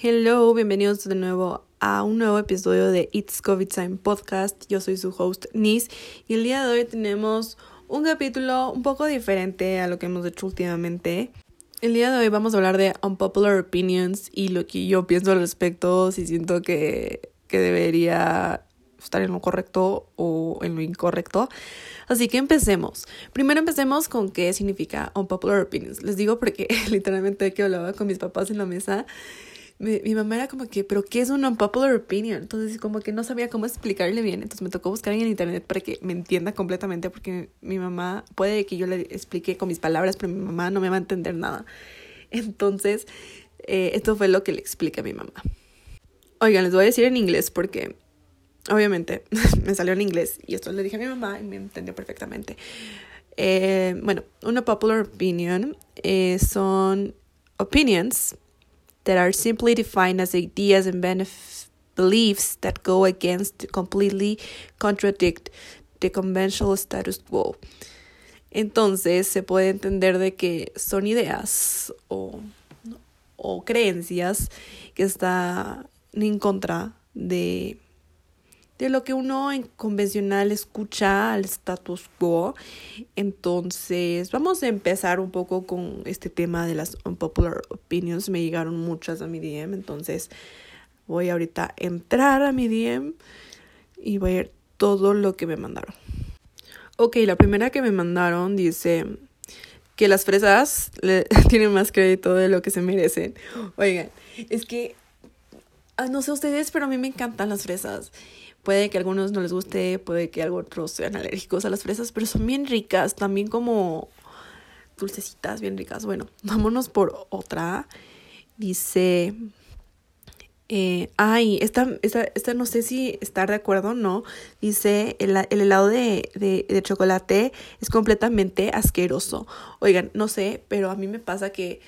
Hello, bienvenidos de nuevo a un nuevo episodio de It's COVID Time Podcast. Yo soy su host Nis y el día de hoy tenemos un capítulo un poco diferente a lo que hemos hecho últimamente. El día de hoy vamos a hablar de unpopular opinions y lo que yo pienso al respecto, si siento que, que debería estar en lo correcto o en lo incorrecto. Así que empecemos. Primero empecemos con qué significa unpopular opinions. Les digo porque literalmente que hablaba con mis papás en la mesa mi, mamá era como que, pero ¿qué es un unpopular opinion? Entonces como que no sabía cómo explicarle bien, entonces me tocó buscar en internet para que me entienda completamente porque mi mamá, puede que yo le explique con mis palabras, pero mi mamá no me va a entender nada. Entonces, eh, esto fue lo que le expliqué a mi mamá. Oigan, les voy a decir en inglés porque obviamente me salió en inglés y esto le dije a mi mamá y me entendió perfectamente. Eh, bueno, una popular opinion eh, son opinions that are simply defined as ideas and beliefs that go against completely contradict the conventional status quo. Entonces se puede entender de que son ideas o, o creencias que están en contra de de lo que uno en convencional escucha al status quo. Entonces, vamos a empezar un poco con este tema de las unpopular opinions. Me llegaron muchas a mi DM, entonces voy ahorita a entrar a mi DM y voy a ver todo lo que me mandaron. Ok, la primera que me mandaron dice que las fresas tienen más crédito de lo que se merecen. Oigan, es que, no sé ustedes, pero a mí me encantan las fresas. Puede que a algunos no les guste, puede que a otros sean alérgicos a las fresas, pero son bien ricas, también como dulcecitas, bien ricas. Bueno, vámonos por otra. Dice, eh, ay, esta, esta, esta, no sé si estar de acuerdo o no. Dice, el, el helado de, de, chocolate es completamente asqueroso. Oigan, no sé, pero a mí me pasa que,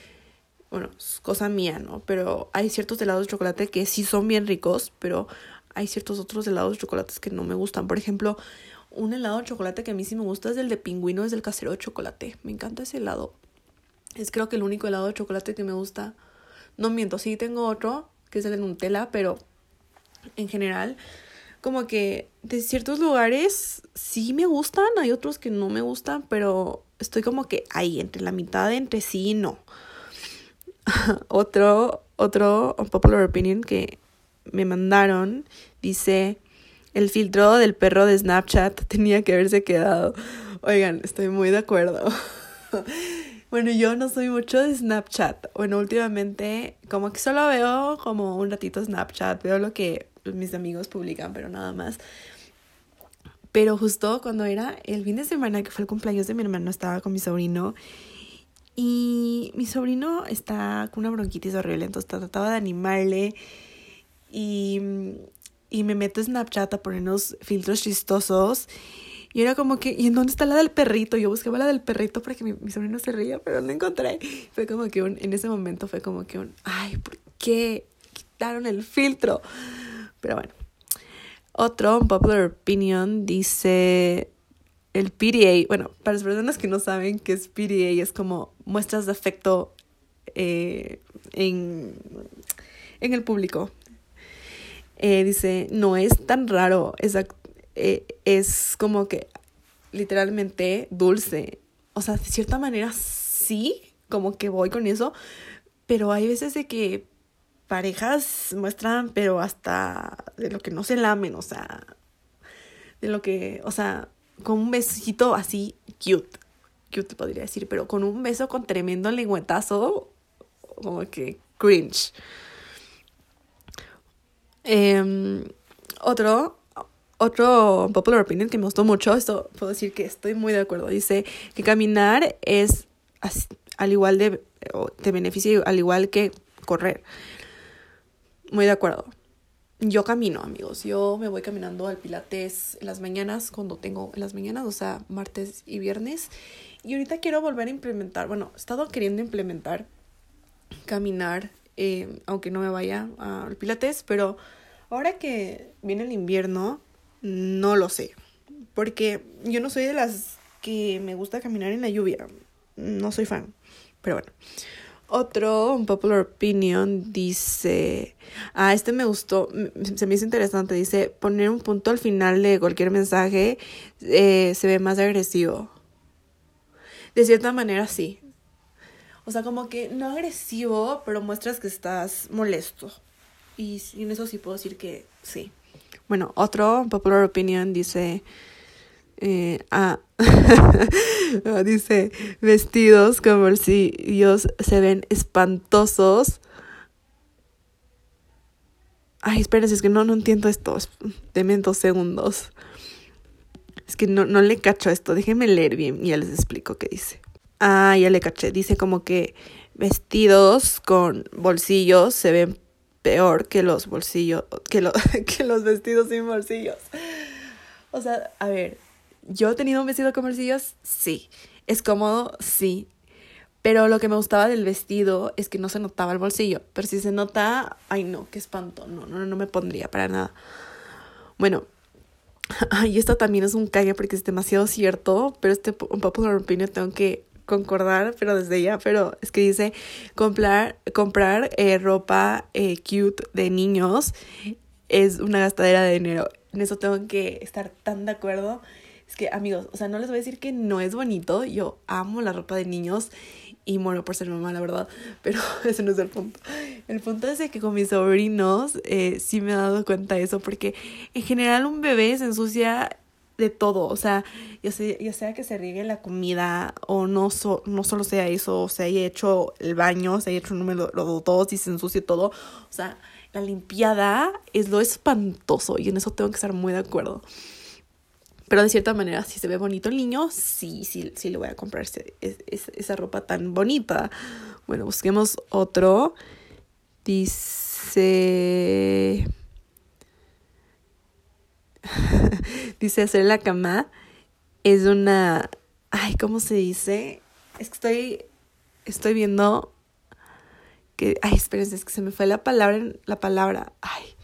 bueno, es cosa mía, ¿no? Pero hay ciertos helados de chocolate que sí son bien ricos, pero hay ciertos otros helados de chocolates que no me gustan. Por ejemplo, un helado de chocolate que a mí sí me gusta es el de pingüino, es el casero de chocolate. Me encanta ese helado. Es creo que el único helado de chocolate que me gusta. No miento, sí tengo otro, que es el de Nutella, pero en general, como que de ciertos lugares sí me gustan, hay otros que no me gustan, pero estoy como que ahí, entre la mitad, entre sí y no. otro, otro popular opinion que me mandaron dice, el filtro del perro de Snapchat tenía que haberse quedado. Oigan, estoy muy de acuerdo. bueno, yo no soy mucho de Snapchat. Bueno, últimamente como que solo veo como un ratito Snapchat, veo lo que mis amigos publican, pero nada más. Pero justo cuando era el fin de semana, que fue el cumpleaños de mi hermano, estaba con mi sobrino. Y mi sobrino está con una bronquitis horrible, entonces trataba de animarle y, y me meto Snapchat a poner unos filtros chistosos. Y era como que, ¿y en dónde está la del perrito? Yo buscaba la del perrito para que mi, mi sobrino se ría, pero no encontré. Fue como que un, en ese momento fue como que un, ay, ¿por qué quitaron el filtro? Pero bueno. Otro, un popular opinion, dice el PDA. Bueno, para las personas que no saben qué es PDA, es como muestras de afecto eh, en, en el público. Eh, dice, no es tan raro, es, eh, es como que literalmente dulce. O sea, de cierta manera sí, como que voy con eso, pero hay veces de que parejas muestran, pero hasta de lo que no se lamen, o sea, de lo que, o sea, con un besito así cute, cute podría decir, pero con un beso con tremendo lengüetazo, como que cringe. Eh, otro, otro popular opinion que me gustó mucho, esto puedo decir que estoy muy de acuerdo, dice que caminar es al igual de, te beneficia al igual que correr. Muy de acuerdo. Yo camino, amigos. Yo me voy caminando al Pilates las mañanas, cuando tengo en las mañanas, o sea, martes y viernes. Y ahorita quiero volver a implementar, bueno, he estado queriendo implementar caminar eh, aunque no me vaya al Pilates, pero ahora que viene el invierno, no lo sé, porque yo no soy de las que me gusta caminar en la lluvia, no soy fan, pero bueno. Otro, un popular opinion, dice, ah, este me gustó, se me hizo interesante, dice, poner un punto al final de cualquier mensaje eh, se ve más agresivo. De cierta manera, sí. O sea, como que no agresivo, pero muestras que estás molesto. Y en eso sí puedo decir que sí. Bueno, otro popular opinion dice, eh, ah, dice, vestidos con bolsillos se ven espantosos. Ay, espérense, es que no, no entiendo esto. Deme dos segundos. Es que no, no le cacho esto. Déjenme leer bien y ya les explico qué dice. Ah, ya le caché. Dice como que vestidos con bolsillos se ven peor que los bolsillos, que, que los vestidos sin bolsillos. O sea, a ver, ¿Yo he tenido un vestido con bolsillos? Sí. ¿Es cómodo? Sí. Pero lo que me gustaba del vestido es que no se notaba el bolsillo. Pero si se nota, ay no, qué espanto. No, no, no me pondría para nada. Bueno, y esto también es un cague porque es demasiado cierto. Pero este un popular opinion tengo que concordar, pero desde ya. Pero es que dice comprar, comprar eh, ropa eh, cute de niños es una gastadera de dinero. En eso tengo que estar tan de acuerdo. Es que, amigos, o sea, no les voy a decir que no es bonito. Yo amo la ropa de niños y muero por ser mamá, la verdad. Pero ese no es el punto. El punto es que con mis sobrinos eh, sí me he dado cuenta de eso. Porque en general un bebé se ensucia de todo. O sea, ya sea, ya sea que se riegue la comida o no, no solo sea eso, o se haya hecho el baño, se haya hecho el número dos y se ensucie todo. O sea, la limpiada es lo espantoso y en eso tengo que estar muy de acuerdo. Pero de cierta manera, si se ve bonito el niño, sí, sí, sí le voy a comprar esa ropa tan bonita. Bueno, busquemos otro. Dice... dice hacer la cama es una... Ay, ¿cómo se dice? Es que estoy... Estoy viendo que... Ay, espérense, es que se me fue la palabra... La palabra... Ay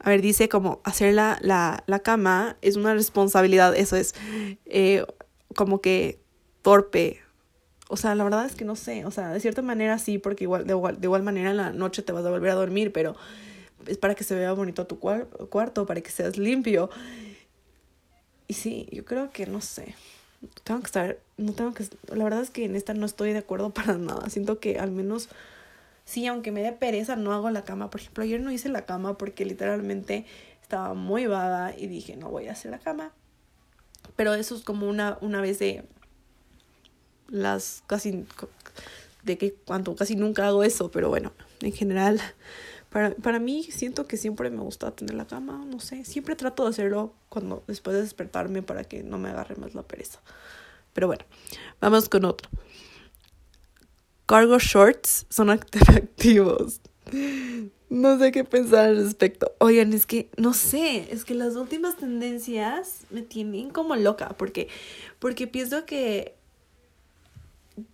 a ver, dice como hacer la, la, la cama es una responsabilidad, eso es eh, como que torpe. O sea, la verdad es que no sé, o sea, de cierta manera sí, porque igual de, igual, de igual manera en la noche te vas a volver a dormir, pero es para que se vea bonito tu cuarto, para que seas limpio. Y sí, yo creo que no sé. Tengo que estar, no tengo que, la verdad es que en esta no estoy de acuerdo para nada. Siento que al menos sí, aunque me dé pereza, no hago la cama. Por ejemplo, ayer no hice la cama porque literalmente estaba muy vaga y dije, no voy a hacer la cama. Pero eso es como una, una vez de las casi, de que cuando casi nunca hago eso, pero bueno, en general, para, para mí siento que siempre me gusta tener la cama, no sé, siempre trato de hacerlo cuando después de despertarme para que no me agarre más la pereza. Pero bueno, vamos con otro cargo shorts son atractivos. No sé qué pensar al respecto. Oigan, es que no sé, es que las últimas tendencias me tienen como loca porque porque pienso que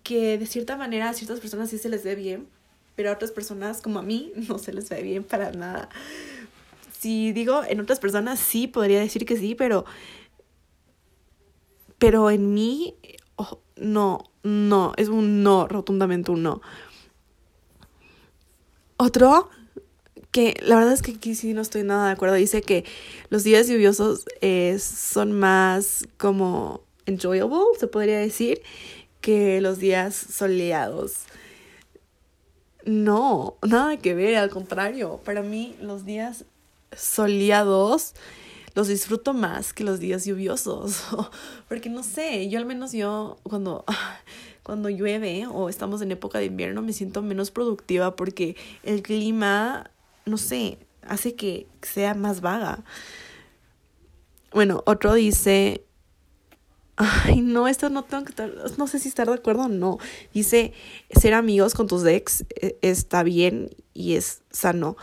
que de cierta manera a ciertas personas sí se les ve bien, pero a otras personas como a mí no se les ve bien para nada. Si digo en otras personas sí podría decir que sí, pero pero en mí oh, no, no, es un no, rotundamente un no. Otro, que la verdad es que aquí sí no estoy nada de acuerdo, dice que los días lluviosos eh, son más como enjoyable, se podría decir, que los días soleados. No, nada que ver, al contrario, para mí los días soleados los disfruto más que los días lluviosos. Porque no sé, yo al menos yo cuando, cuando llueve o estamos en época de invierno me siento menos productiva porque el clima, no sé, hace que sea más vaga. Bueno, otro dice, ay, no, esto no tengo que estar, no sé si estar de acuerdo o no. Dice, ser amigos con tus ex eh, está bien y es sano.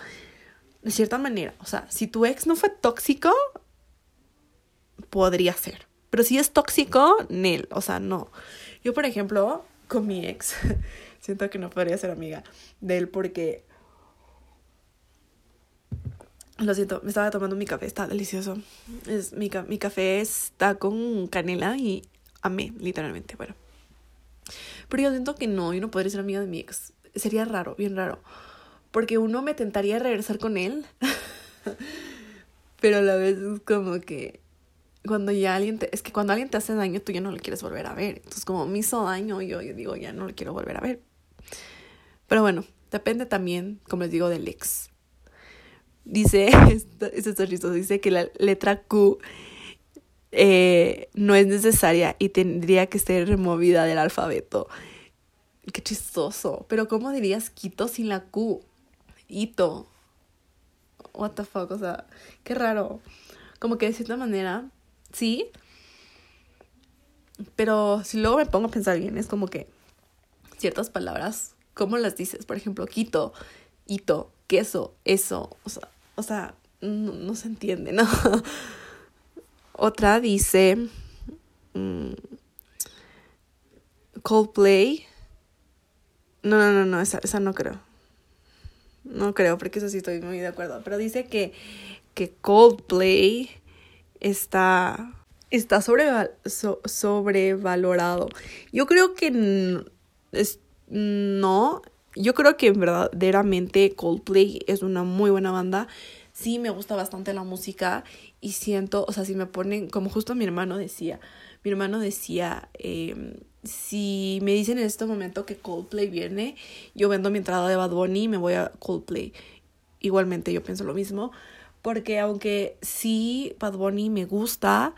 De cierta manera, o sea, si tu ex no fue tóxico, podría ser. Pero si es tóxico, Nel, o sea, no. Yo, por ejemplo, con mi ex, siento que no podría ser amiga de él porque... Lo siento, me estaba tomando mi café, está delicioso. Es, mi, mi café está con canela y amé, literalmente. Bueno, Pero yo siento que no, yo no podría ser amiga de mi ex. Sería raro, bien raro. Porque uno me tentaría regresar con él. pero a la vez es como que cuando ya alguien te, es que cuando alguien te hace daño tú ya no le quieres volver a ver. Entonces como me hizo daño, yo, yo digo, ya no le quiero volver a ver. Pero bueno, depende también, como les digo, del ex. Dice, esto, esto es dice que la letra Q eh, no es necesaria y tendría que ser removida del alfabeto. Qué chistoso. Pero ¿cómo dirías Quito sin la Q? Ito. What the fuck, o sea, qué raro. Como que de cierta manera, sí. Pero si luego me pongo a pensar bien, es como que ciertas palabras, ¿cómo las dices? Por ejemplo, Quito, Ito, queso, eso. O sea, o sea no, no se entiende, ¿no? Otra dice mm, Coldplay. No, no, no, no, esa, esa no creo. No creo, porque eso sí estoy muy de acuerdo. Pero dice que, que Coldplay está, está sobrevalorado. Yo creo que es, no. Yo creo que verdaderamente Coldplay es una muy buena banda. Sí, me gusta bastante la música y siento, o sea, si me ponen, como justo mi hermano decía, mi hermano decía, eh, si me dicen en este momento que Coldplay viene, yo vendo mi entrada de Bad Bunny y me voy a Coldplay. Igualmente yo pienso lo mismo, porque aunque sí Bad Bunny me gusta,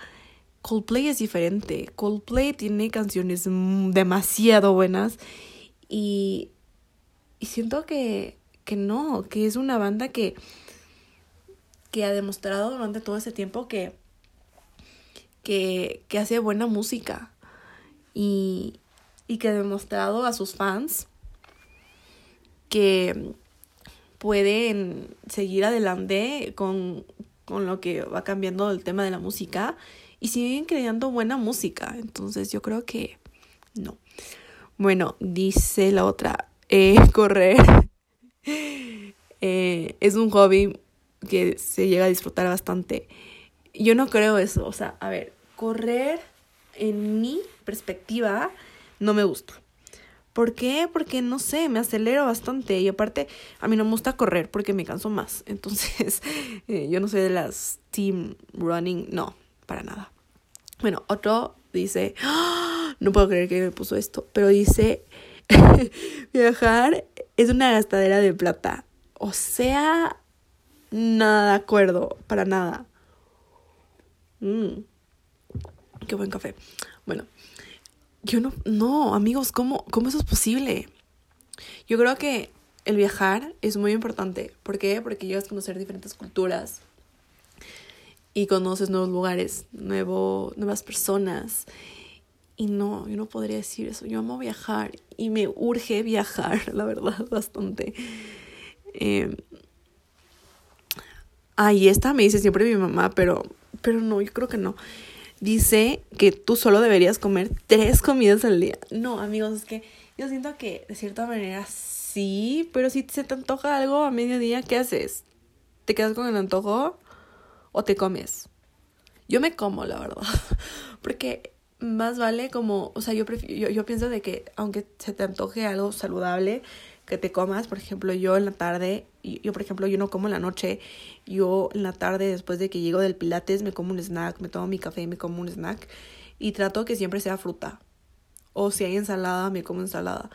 Coldplay es diferente. Coldplay tiene canciones demasiado buenas y, y siento que, que no, que es una banda que que ha demostrado durante todo ese tiempo que, que, que hace buena música y, y que ha demostrado a sus fans que pueden seguir adelante con, con lo que va cambiando el tema de la música y siguen creando buena música. Entonces yo creo que no. Bueno, dice la otra, eh, correr eh, es un hobby que se llega a disfrutar bastante. Yo no creo eso, o sea, a ver, correr en mi perspectiva no me gusta. ¿Por qué? Porque no sé, me acelero bastante y aparte a mí no me gusta correr porque me canso más. Entonces, eh, yo no soy de las team running, no, para nada. Bueno, otro dice, ¡Ah! no puedo creer que me puso esto, pero dice, viajar es una gastadera de plata. O sea, nada de acuerdo, para nada. Mmm, qué buen café. Bueno, yo no, no, amigos, ¿cómo, ¿cómo eso es posible? Yo creo que el viajar es muy importante. ¿Por qué? Porque llegas a conocer diferentes culturas y conoces nuevos lugares, nuevo, nuevas personas. Y no, yo no podría decir eso. Yo amo viajar y me urge viajar, la verdad, bastante. Eh, Ay, esta me dice siempre mi mamá, pero, pero no, yo creo que no. Dice que tú solo deberías comer tres comidas al día. No, amigos, es que yo siento que de cierta manera sí, pero si se te antoja algo a mediodía, ¿qué haces? ¿Te quedas con el antojo o te comes? Yo me como, la verdad, porque más vale como, o sea, yo, prefiero, yo, pienso de que aunque se te antoje algo saludable, que te comas, por ejemplo, yo en la tarde, yo por ejemplo, yo no como en la noche, yo en la tarde después de que llego del pilates me como un snack, me tomo mi café me como un snack y trato que siempre sea fruta. O si hay ensalada, me como ensalada.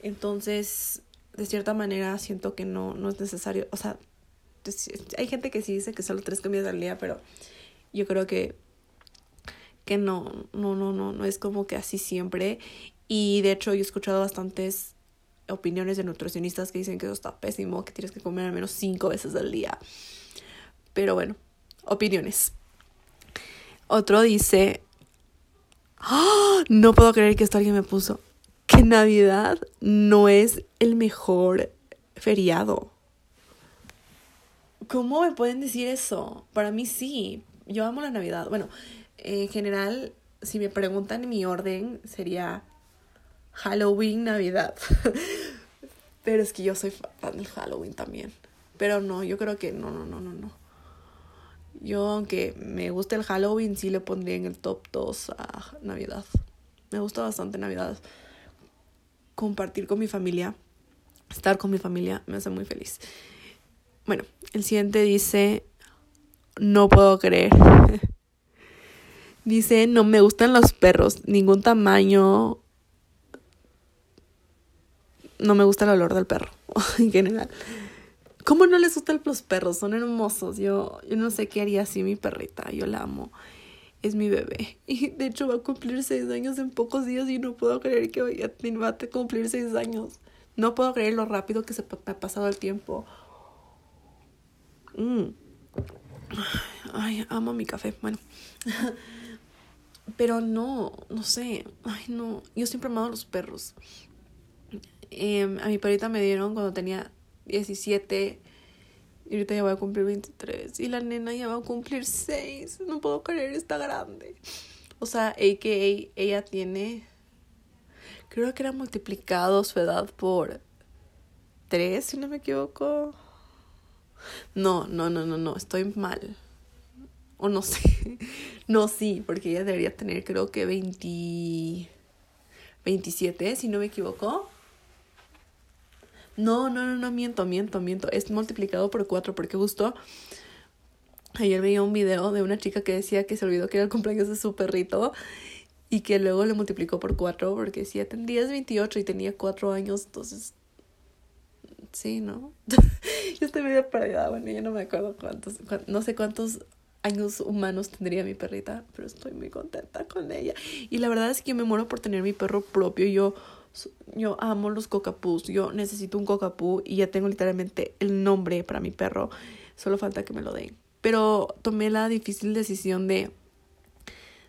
Entonces, de cierta manera siento que no no es necesario, o sea, hay gente que sí dice que solo tres comidas al día, pero yo creo que que no, no, no, no, no es como que así siempre. Y de hecho yo he escuchado bastantes opiniones de nutricionistas que dicen que eso está pésimo, que tienes que comer al menos cinco veces al día. Pero bueno, opiniones. Otro dice, ¡Ah! no puedo creer que esto alguien me puso, que Navidad no es el mejor feriado. ¿Cómo me pueden decir eso? Para mí sí, yo amo la Navidad. Bueno, en general, si me preguntan mi orden, sería Halloween, Navidad. Pero es que yo soy fan del Halloween también. Pero no, yo creo que no, no, no, no, no. Yo, aunque me guste el Halloween, sí le pondría en el top 2 a Navidad. Me gusta bastante Navidad. compartir con mi familia, estar con mi familia, me hace muy feliz. Bueno, el siguiente dice, no puedo creer. dice, no me gustan los perros, ningún tamaño. No me gusta el olor del perro, en general. ¿Cómo no les gustan los perros? Son hermosos. Yo, yo no sé qué haría así mi perrita. Yo la amo. Es mi bebé. Y de hecho va a cumplir seis años en pocos días y no puedo creer que vaya, va a cumplir seis años. No puedo creer lo rápido que se me ha pasado el tiempo. Mm. Ay, amo mi café. Bueno. Pero no, no sé. Ay, no. Yo siempre he amado a los perros. Em, a mi perrita me dieron cuando tenía 17. Y ahorita ya voy a cumplir 23. Y la nena ya va a cumplir 6. No puedo creer, está grande. O sea, a.k.a. ella tiene. Creo que era multiplicado su edad por 3, si no me equivoco. No, no, no, no, no, estoy mal. O no sé. No, sí, porque ella debería tener creo que 20... 27, si no me equivoco. No, no, no, no, miento, miento, miento. Es multiplicado por 4 porque justo ayer veía un video de una chica que decía que se olvidó que era el cumpleaños de su perrito y que luego le multiplicó por 4 porque decía, tendrías 28 y tenía 4 años, entonces sí, ¿no? yo estoy medio perdida, bueno, yo no me acuerdo cuántos, no sé cuántos años humanos tendría mi perrita, pero estoy muy contenta con ella. Y la verdad es que yo me muero por tener mi perro propio. Yo, yo amo los cocapús, yo necesito un cocapú y ya tengo literalmente el nombre para mi perro. Solo falta que me lo den. Pero tomé la difícil decisión de,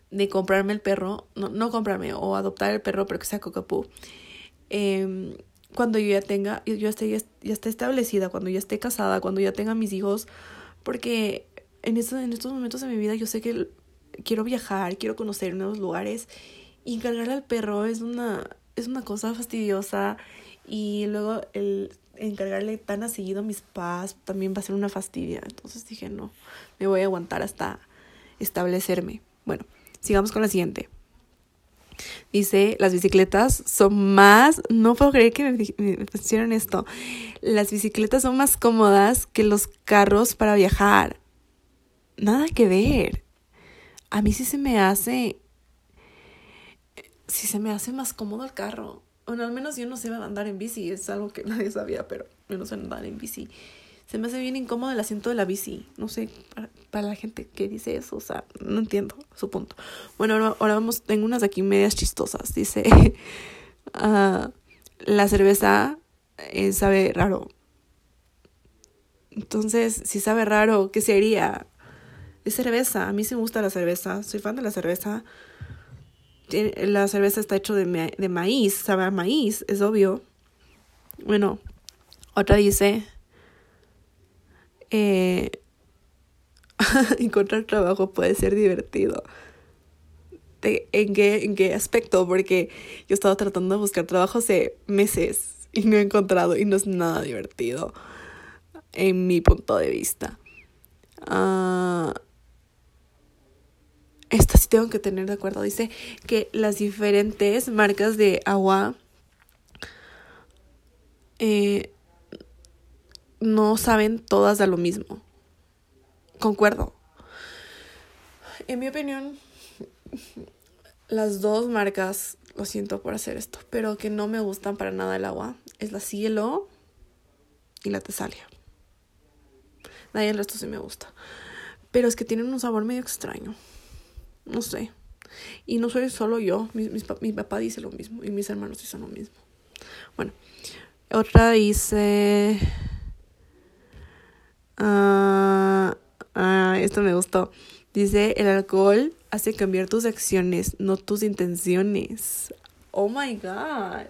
de comprarme el perro, no, no comprarme o adoptar el perro, pero que sea cocapú. Eh, cuando yo ya tenga, yo esté, ya esté establecida, cuando ya esté casada, cuando ya tenga mis hijos, porque en, en estos momentos de mi vida yo sé que quiero viajar, quiero conocer nuevos lugares y encargarle al perro es una, es una cosa fastidiosa y luego el encargarle tan a seguido a mis padres también va a ser una fastidia. Entonces dije, no, me voy a aguantar hasta establecerme. Bueno, sigamos con la siguiente. Dice, las bicicletas son más, no puedo creer que me, me pusieron esto, las bicicletas son más cómodas que los carros para viajar. Nada que ver. A mí sí se me hace, sí se me hace más cómodo el carro. Bueno, al menos yo no sé andar en bici, es algo que nadie sabía, pero yo no sé andar en bici se me hace bien incómodo el asiento de la bici. No sé, para, la gente que dice eso, o sea, no entiendo su punto. Bueno, ahora, vamos, tengo unas aquí medias chistosas. Dice, uh, la cerveza eh, sabe raro. Entonces, si sabe raro, ¿qué sería? Es cerveza. A mí sí me gusta la cerveza. Soy fan de la cerveza. La cerveza está hecho de, de maíz, sabe a maíz, es obvio. Bueno, otra dice, eh, encontrar trabajo puede ser divertido. ¿En qué, ¿En qué aspecto? Porque yo he estado tratando de buscar trabajo hace meses y no he encontrado y no es nada divertido en mi punto de vista. Uh, esta sí tengo que tener de acuerdo. Dice que las diferentes marcas de agua eh, no saben todas de lo mismo. Concuerdo. En mi opinión, las dos marcas, lo siento por hacer esto, pero que no me gustan para nada el agua, es la Cielo y la Tesalia. Nadie el resto sí me gusta. Pero es que tienen un sabor medio extraño. No sé. Y no soy solo yo. Mi, papá dice lo mismo. Y mis hermanos dicen lo mismo. Bueno. Otra dice... Ah, ah, esto me gustó. Dice, el alcohol hace cambiar tus acciones, no tus intenciones. Oh my god.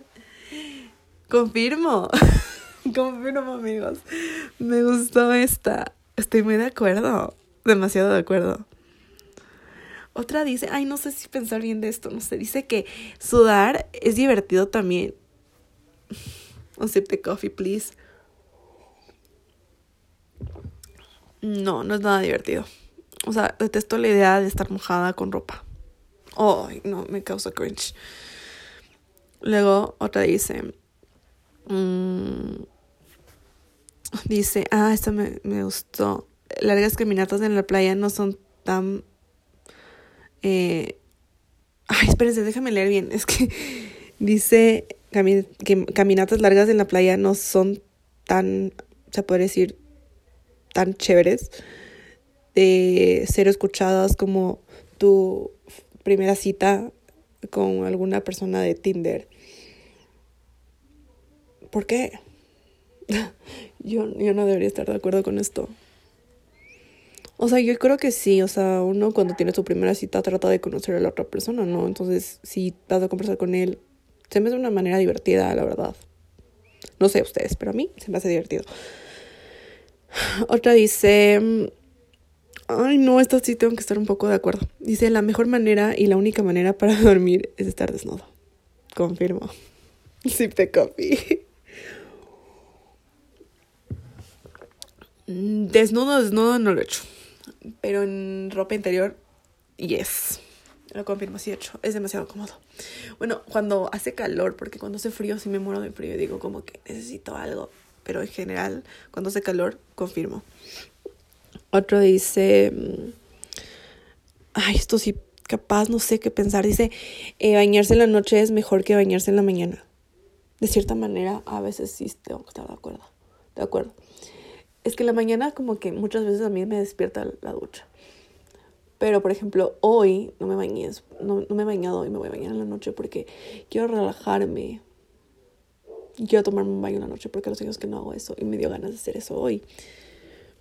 Confirmo. Confirmo, amigos. Me gustó esta. Estoy muy de acuerdo. Demasiado de acuerdo. Otra dice, ay, no sé si pensar bien de esto, no sé, dice que sudar es divertido también. Un sip de coffee, please. No, no es nada divertido. O sea, detesto la idea de estar mojada con ropa. Ay, no, me causa cringe. Luego otra dice, mm, dice, ah, esta me, me gustó. Largas caminatas en la playa no son tan... Eh, ay, espérense, déjame leer bien. Es que dice que caminatas largas en la playa no son tan, se puede decir, tan chéveres de ser escuchadas como tu primera cita con alguna persona de Tinder. ¿Por qué? yo, yo no debería estar de acuerdo con esto. O sea, yo creo que sí, o sea, uno cuando tiene su primera cita trata de conocer a la otra persona, ¿no? Entonces, si vas a conversar con él, se me hace una manera divertida, la verdad. No sé ustedes, pero a mí se me hace divertido. Otra dice, ay no, esta sí tengo que estar un poco de acuerdo. Dice, la mejor manera y la única manera para dormir es estar desnudo. Confirmo. Sip de coffee. Desnudo, desnudo no lo he hecho. Pero en ropa interior, yes. Lo confirmo, sí he hecho. Es demasiado cómodo. Bueno, cuando hace calor, porque cuando hace frío sí me muero de frío. Digo como que necesito algo. Pero en general, cuando hace calor, confirmo. Otro dice... Mm, ay, esto sí, capaz, no sé qué pensar. Dice, eh, bañarse en la noche es mejor que bañarse en la mañana. De cierta manera, a veces sí tengo que estar de acuerdo. De acuerdo. Es que la mañana como que muchas veces a mí me despierta la ducha. Pero, por ejemplo, hoy no me bañé, no, no me he bañado y me voy a bañar en la noche porque quiero relajarme. Quiero tomarme un baño en la noche porque los años que no hago eso y me dio ganas de hacer eso hoy.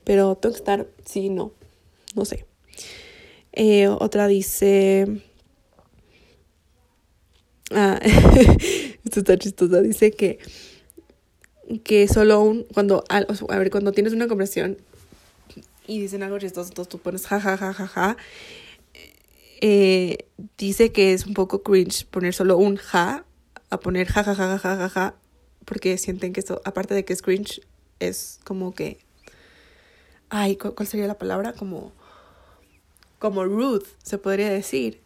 Pero tengo que estar, sí, no, no sé. Eh, otra dice... Ah, esto está chistoso. Dice que que solo un cuando a ver cuando tienes una conversación y dicen algo chistoso, entonces tú pones ja, ja, ja, ja, ja. Eh, dice que es un poco cringe poner solo un ja a poner ja, ja, ja, ja, ja, ja, porque sienten que esto, aparte de que es cringe, es como que, ay, ¿cuál sería la palabra? Como, como rude, se podría decir.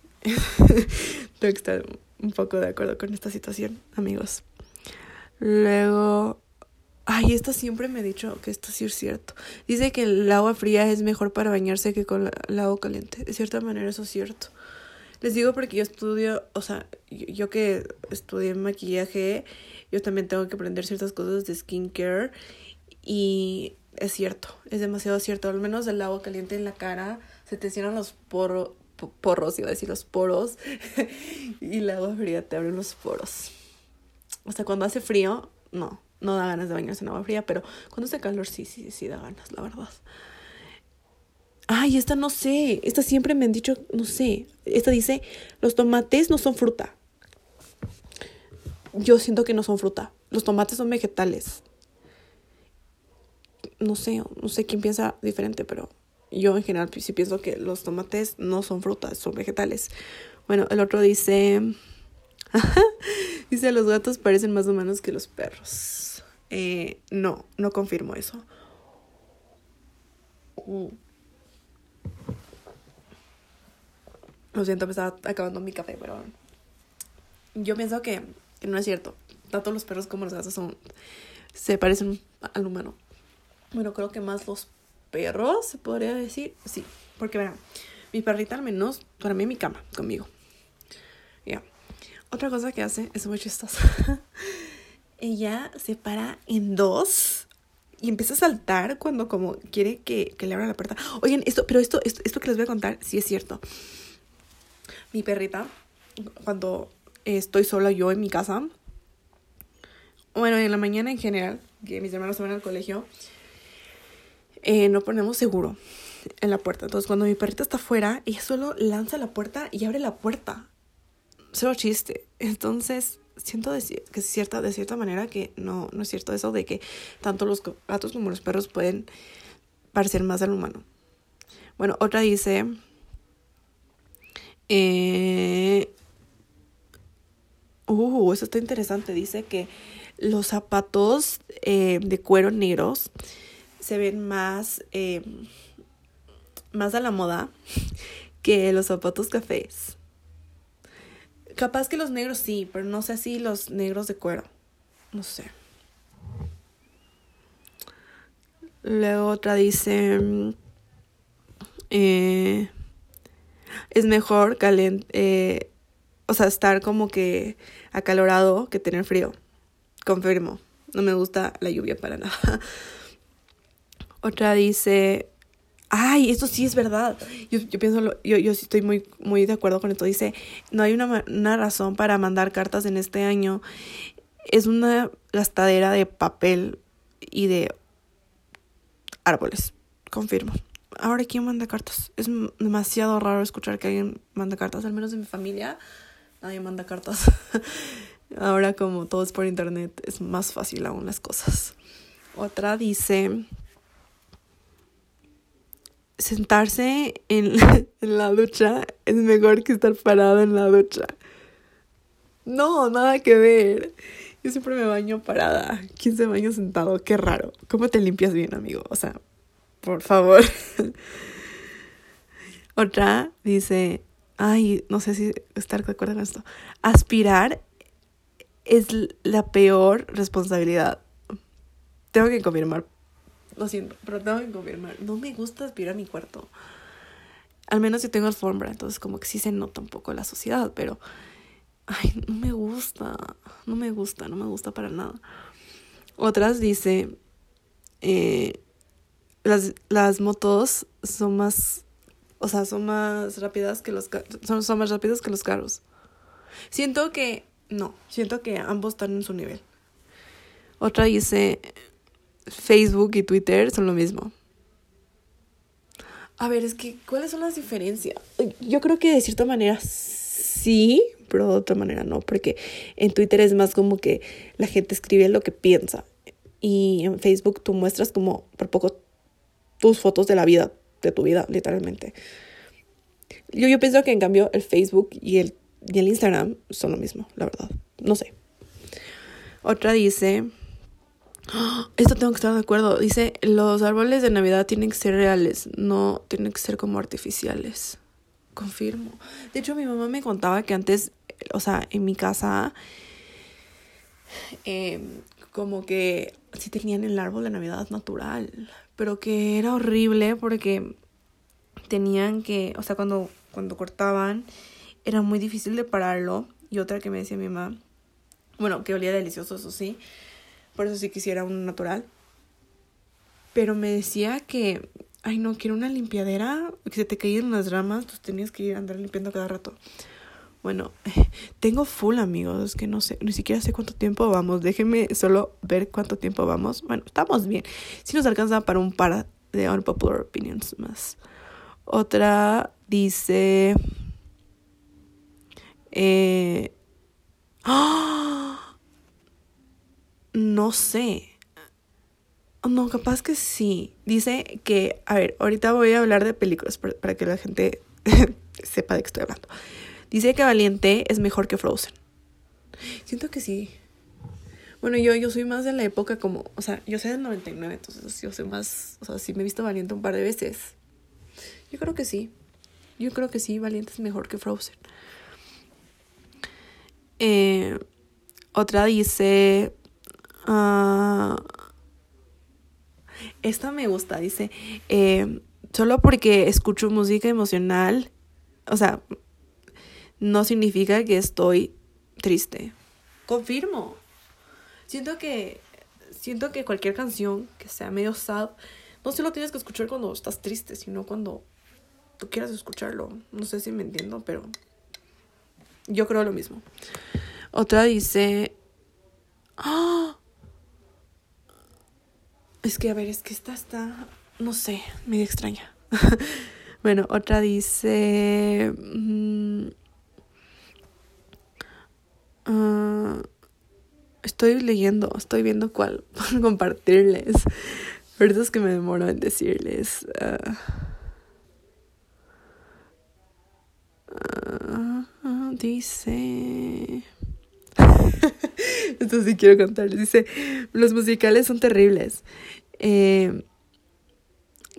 Tengo que estar un poco de acuerdo con esta situación, amigos. Luego, Ay, esta siempre me ha dicho que esto es cierto. Dice que el agua fría es mejor para bañarse que con el agua caliente. De cierta manera eso es cierto. Les digo porque yo estudio, o sea, yo, que estudié maquillaje, yo también tengo que aprender ciertas cosas de skincare y es cierto, es demasiado cierto. Al menos el agua caliente en la cara se te cierran los poros, porros, iba a decir los poros, y el agua fría te abre los poros. Hasta cuando hace frío, no no da ganas de bañarse en agua fría, pero cuando hace calor sí, sí, sí da ganas, la verdad. Ay, esta no sé, esta siempre me han dicho, no sé, esta dice, los tomates no son fruta. Yo siento que no son fruta, los tomates son vegetales. No sé, no sé quién piensa diferente, pero yo en general sí pienso que los tomates no son frutas, son vegetales. Bueno, el otro dice, dice, los gatos parecen más humanos que los perros. Eh, no, no confirmo eso. Mm. Lo siento, me estaba acabando mi café, pero yo pienso que, no es cierto. Tanto los perros como los gatos son se parecen al humano. Bueno, creo que más los perros, se podría decir. Sí, porque verán, mi perrita al menos duerme en mi cama conmigo. Otra cosa que hace es muy chistosa. ella se para en dos y empieza a saltar cuando como quiere que, le abra la puerta. Oigan, esto, pero esto, esto, esto que les voy a contar sí es cierto. Mi perrita, cuando estoy sola yo en mi casa, bueno, en la mañana en general, que mis hermanos se van al colegio, eh, no ponemos seguro en la puerta. Entonces, cuando mi perrita está afuera, ella solo lanza la puerta y abre la puerta. Solo chiste. Entonces, siento que es cierta, de cierta manera que no, no es cierto eso de que tanto los gatos como los perros pueden parecer más al humano. Bueno, otra dice... Eh, uh, eso está interesante. Dice que los zapatos eh, de cuero negros se ven más, eh, más a la moda que los zapatos cafés Capaz que los negros sí, pero no sé si los negros de cuero. No sé. Luego otra dice... Eh, es mejor calent eh, o sea, estar como que acalorado que tener frío. Confirmo. No me gusta la lluvia para nada. Otra dice, ay, esto sí es verdad. Yo, yo pienso, yo, yo sí estoy muy, muy de acuerdo con esto. Dice, no hay una, una razón para mandar cartas en este año. Es una gastadera de papel y de árboles. Confirmo. Ahora, ¿quién manda cartas? Es demasiado raro escuchar que alguien manda cartas, al menos en mi familia. Nadie manda cartas. Ahora, como todo es por internet, es más fácil aún las cosas. Otra dice sentarse en, la ducha es mejor que estar parado en la ducha. No, nada que ver. Yo siempre me baño parada. 15 baño sentado. Qué raro. ¿Cómo te limpias bien, amigo? O sea, por favor. Otra dice, ay, no sé si estar de acuerdo con esto. Aspirar es la peor responsabilidad. Tengo que confirmar. Lo siento, pero tengo que confirmar. No me gusta aspirar a mi cuarto. Al menos si tengo alfombra, entonces como que sí se nota un poco la sociedad, pero ay, no me gusta, no me gusta, no me gusta para nada. Otras dice, eh, las, las motos son más, o sea, son más rápidas que los son, son más rápidas que los carros. Siento que, no, siento que ambos están en su nivel. Otra dice, Facebook y Twitter son lo mismo. A ver, es que, ¿cuáles son las diferencias? Yo creo que de cierta manera sí, pero de otra manera no, porque en Twitter es más como que la gente escribe lo que piensa. Y en Facebook tú muestras como por poco tus fotos de la vida, de tu vida, literalmente. Yo, yo pienso que en cambio el Facebook y el, y el Instagram son lo mismo, la verdad. No sé. Otra dice, esto tengo que estar de acuerdo. Dice, los árboles de Navidad tienen que ser reales, no tienen que ser como artificiales. Confirmo. De hecho, mi mamá me contaba que antes, o sea, en mi casa, eh, como que sí tenían el árbol de Navidad natural pero que era horrible porque tenían que, o sea, cuando, cuando cortaban era muy difícil de pararlo. Y otra que me decía mi mamá, bueno, que olía delicioso, eso sí, por eso sí quisiera un natural. Pero me decía que, ay no, quiero una limpiadera, que se te caían las ramas, pues tenías que ir a andar limpiando cada rato. Bueno, tengo full amigos, que no sé, ni siquiera sé cuánto tiempo vamos. Déjenme solo ver cuánto tiempo vamos. Bueno, estamos bien. Si nos alcanza para un par de unpopular opinions más. Otra dice... Eh, No sé. No, capaz que sí. Dice que, a ver, ahorita voy a hablar de películas para, que la gente sepa de qué estoy hablando. Dice que Valiente es mejor que Frozen. Siento que sí. Bueno, yo, yo soy más de la época como, o sea, yo soy del 99, entonces yo soy más, o sea, sí me he visto Valiente un par de veces. Yo creo que sí. Yo creo que sí, Valiente es mejor que Frozen. Eh, otra dice... Uh, esta me gusta, dice, eh, solo porque escucho música emocional, o sea, no significa que estoy triste. Confirmo. Siento que siento que cualquier canción que sea medio sad no se lo tienes que escuchar cuando estás triste, sino cuando tú quieras escucharlo. No sé si me entiendo, pero yo creo lo mismo. Otra dice, ¡Ah! Es que, a ver, es que esta está, no sé, medio extraña. bueno, otra dice... Mm, Uh, estoy leyendo, estoy viendo cuál compartirles. Ahorita es que me demoro en decirles. Uh, dice. Esto sí quiero contarles. Dice: Los musicales son terribles. Eh,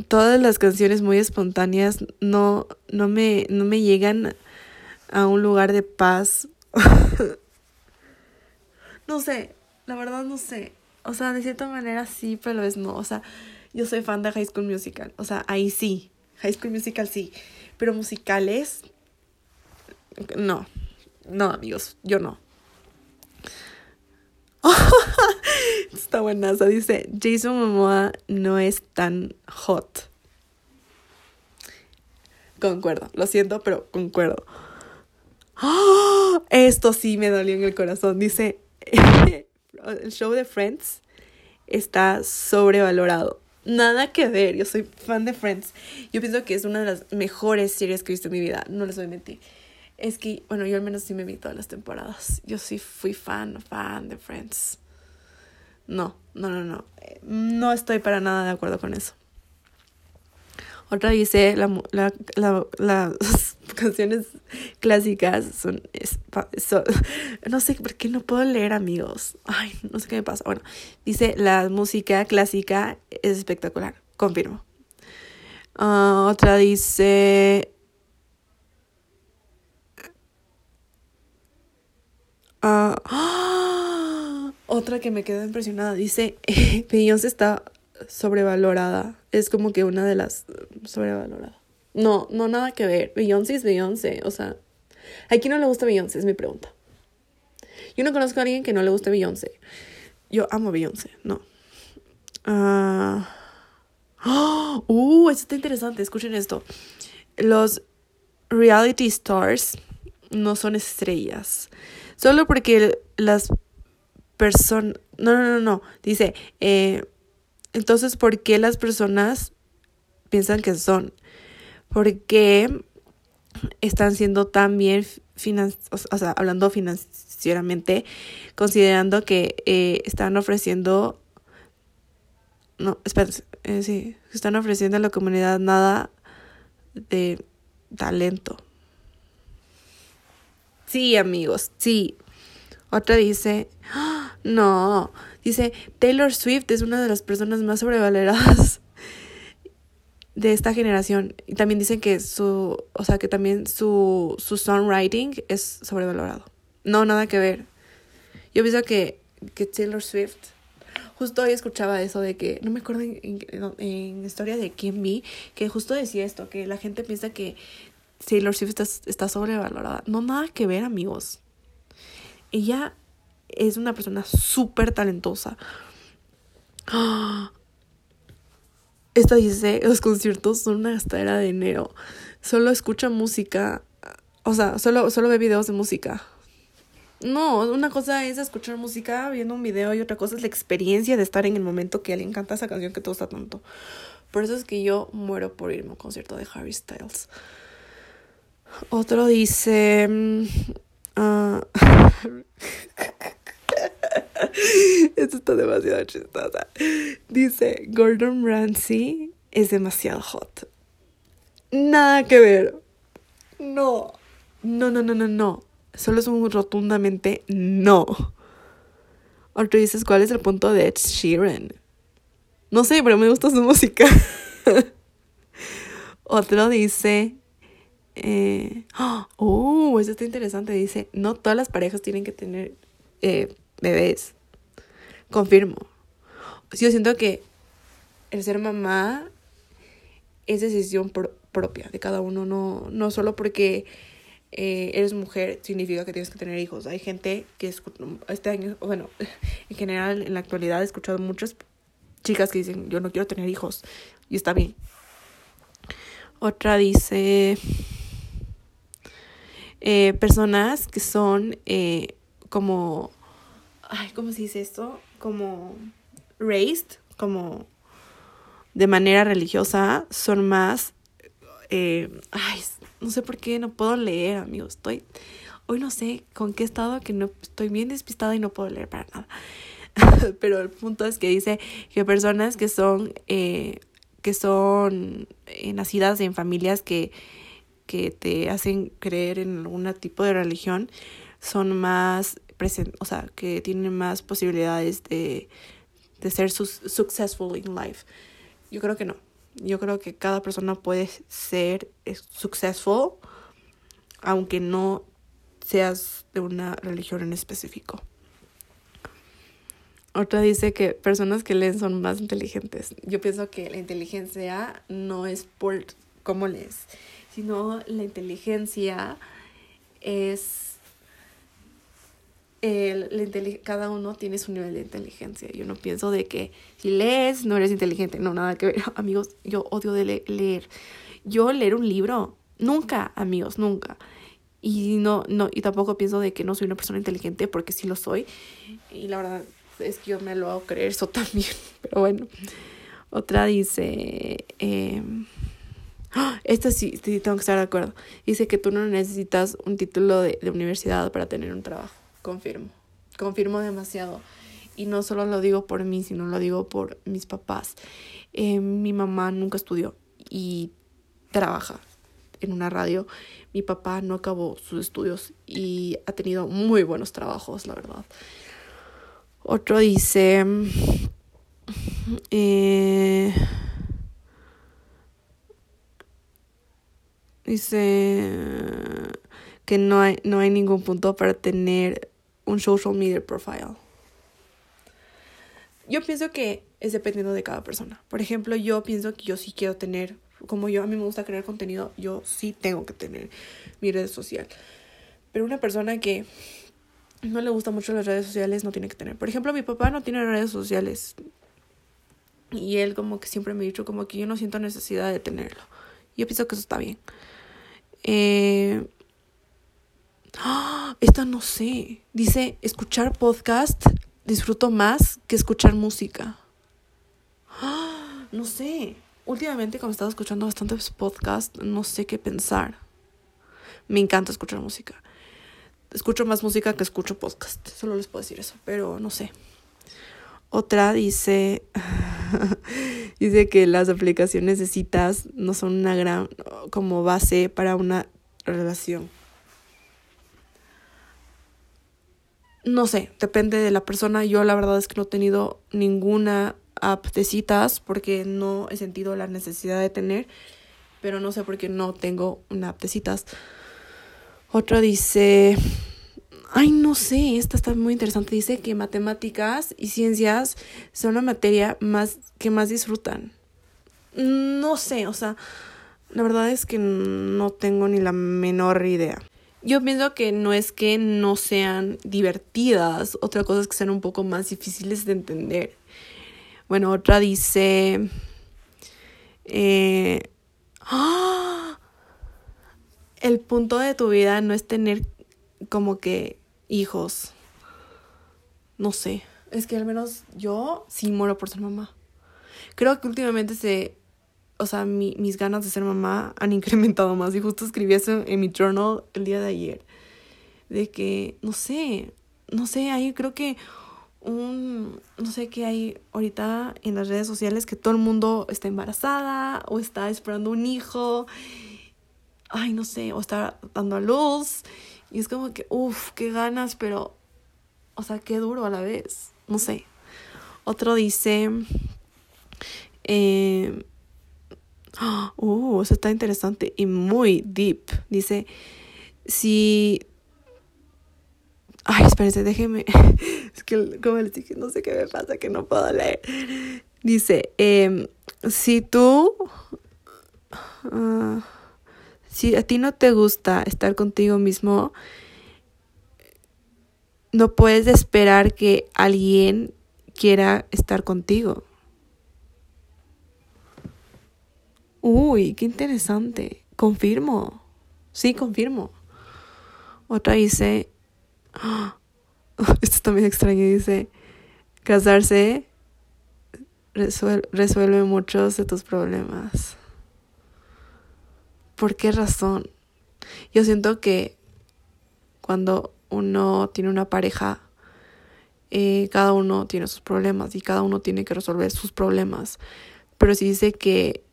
todas las canciones muy espontáneas no, no, me, no me llegan a un lugar de paz no sé, la verdad no sé. O sea, de cierta manera sí, pero es no. O sea, yo soy fan de High School Musical. O sea, ahí sí. High School Musical sí. Pero musicales, no. No, amigos, yo no. Está buenaza. Dice, Jason Momoa no es tan hot. Concuerdo. Lo siento, pero concuerdo. Esto sí me dolió en el corazón. Dice, el show de Friends está sobrevalorado. Nada que ver, yo soy fan de Friends. Yo pienso que es una de las mejores series que he visto en mi vida, no les voy a mentir. Es que, bueno, yo al menos sí me vi todas las temporadas. Yo sí fui fan, fan de Friends. No, no, no, no. No estoy para nada de acuerdo con eso. Otra dice, la, la, la, las canciones clásicas son, No sé por qué no puedo leer, amigos. Ay, no sé qué me pasa. Bueno, dice, la música clásica es espectacular. Confirmo. Ah, otra dice... Uh, otra que me quedó impresionada dice, Beyoncé está sobrevalorada. Es como que una de las sobrevalorada. No, no nada que ver. Beyoncé es Beyoncé. O sea, ¿a quién no le gusta Beyoncé? Es mi pregunta. Yo no conozco a alguien que no le guste Beyoncé. Yo amo Beyoncé, no. Ah. Uh, esto está interesante. Escuchen esto. Los reality stars no son estrellas. Solo porque las personas... No, no, no, no. Dice, eh, entonces, ¿por qué las personas piensan que son? Porque están siendo tan bien, o sea, hablando financieramente, considerando que eh, están ofreciendo, no, espérense, eh, sí, están ofreciendo a la comunidad nada de talento. Sí, amigos, sí. Otra dice, ¡Ah! no, Dice, Taylor Swift es una de las personas más sobrevaloradas de esta generación. Y también dicen que su, o sea, que también su, su songwriting es sobrevalorado. No, nada que ver. Yo pienso que, que Taylor Swift, justo hoy escuchaba eso de que, no me acuerdo en, en, historia de quién vi, que justo decía esto, que la gente piensa que Taylor Swift está, está sobrevalorada. No, nada que ver, amigos. Ella es una persona súper talentosa. Esta dice, los conciertos son una gastadera de dinero. Solo escucha música, o sea, solo, solo ve videos de música. No, una cosa es escuchar música viendo un video y otra cosa es la experiencia de estar en el momento que le encanta esa canción que te gusta tanto. Por eso es que yo muero por irme a un concierto de Harry Styles. Otro dice... Uh, Esto está demasiado chistosa. Dice, Gordon Ramsay es demasiado hot. Nada que ver. No. No, no, no, no, no. Solo es un rotundamente no. Otro dices, ¿cuál es el punto de Ed Sheeran? No sé, pero me gusta su música. Otro dice, eh, oh, eso está interesante. Dice, no todas las parejas tienen que tener eh, bebés. Confirmo. Yo siento que el ser mamá es decisión propia de cada uno, no, no solo porque eh, eres mujer significa que tienes que tener hijos. Hay gente que este año, bueno, en general en la actualidad he escuchado muchas chicas que dicen yo no quiero tener hijos y está bien. Otra dice eh, personas que son eh, como ay, ¿cómo se dice esto? Como raised, como de manera religiosa, son más, eh, ay, no sé por qué no puedo leer, amigos, estoy, hoy no sé con qué estado que no, estoy bien despistada y no puedo leer para nada. Pero el punto es que dice que personas que son, que son nacidas en familias que, que te hacen creer en algún tipo de religión, son más o sea, que tienen más posibilidades de, de ser successful in life. Yo creo que no. Yo creo que cada persona puede ser successful aunque no seas de una religión en específico. Otra dice que personas que leen son más inteligentes. Yo pienso que la inteligencia no es por cómo lees, sino la inteligencia es... El, cada uno tiene su nivel de inteligencia. Yo no pienso de que si lees no eres inteligente. No, nada que ver. Amigos, yo odio de leer. Yo leer un libro, nunca, amigos, nunca. Y no, no, y tampoco pienso de que no soy una persona inteligente porque sí lo soy. Y la verdad, es que yo me lo hago creer eso también. Pero bueno. Otra dice. Eh, esta sí, sí, tengo que estar de acuerdo. Dice que tú no necesitas un título de, universidad para tener un trabajo. Confirmo. Confirmo demasiado. Y no solo lo digo por mí, sino lo digo por mis papás. Eh, mi mamá nunca estudió y trabaja en una radio. Mi papá no acabó sus estudios y ha tenido muy buenos trabajos, la verdad. Otro dice... Eh, dice que no hay, no hay ningún punto para tener un social media profile. Yo pienso que es dependiendo de cada persona. Por ejemplo, yo pienso que yo sí quiero tener, como yo a mí me gusta crear contenido, yo sí tengo que tener mi red social. Pero una persona que no le gusta mucho las redes sociales, no tiene que tener. Por ejemplo, mi papá no tiene redes sociales. Y él como que siempre me ha dicho como que yo no siento necesidad de tenerlo. Yo pienso que eso está bien. Eh... ¡Ah! Esta no sé. Dice, escuchar podcast disfruto más que escuchar música. ¡Ah! No sé. Últimamente, como he estado escuchando bastantes podcasts, no sé qué pensar. Me encanta escuchar música escucho más música que escucho podcast. Solo les puedo decir eso, pero no sé. Otra dice, dice que las aplicaciones de citas no son una gran como base para una relación. No sé, depende de la persona. Yo la verdad es que no he tenido ninguna app de citas porque no he sentido la necesidad de tener, pero no sé por qué no tengo una app de citas. Otro dice, ay, no sé, esta está muy interesante. Dice que matemáticas y ciencias son la materia más que más disfrutan. No sé, o sea, la verdad es que no tengo ni la menor idea. Yo pienso que no es que no sean divertidas, otra cosa es que sean un poco más difíciles de entender. Bueno, otra dice... Eh, ¡ah! El punto de tu vida no es tener como que hijos. No sé. Es que al menos yo sí muero por ser mamá. Creo que últimamente se. O sea, mis ganas de ser mamá han incrementado más. Y justo escribí eso en mi journal el día de ayer. De que, no sé. No sé, ahí creo que un. No sé qué hay ahorita en las redes sociales que todo el mundo está embarazada o está esperando un hijo. Ay, no sé, o está dando a luz. Y es como que, uff, qué ganas, pero, o sea, qué duro a la vez. No sé. Otro dice, eh, uh, eso está interesante y muy deep. Dice, si... Ay, espérense, déjeme. Es que, como les dije, no sé qué me pasa, que no puedo leer. Dice, eh, si tú... Uh, si a ti no te gusta estar contigo mismo, no puedes esperar que alguien quiera estar contigo. Uy, qué interesante. Confirmo. Sí, confirmo. Otra dice, esto también extraño, dice, casarse resuelve muchos de tus problemas. ¿Por qué razón? Yo siento que cuando uno tiene una pareja, eh, cada uno tiene sus problemas y cada uno tiene que resolver sus problemas. Pero si dice que,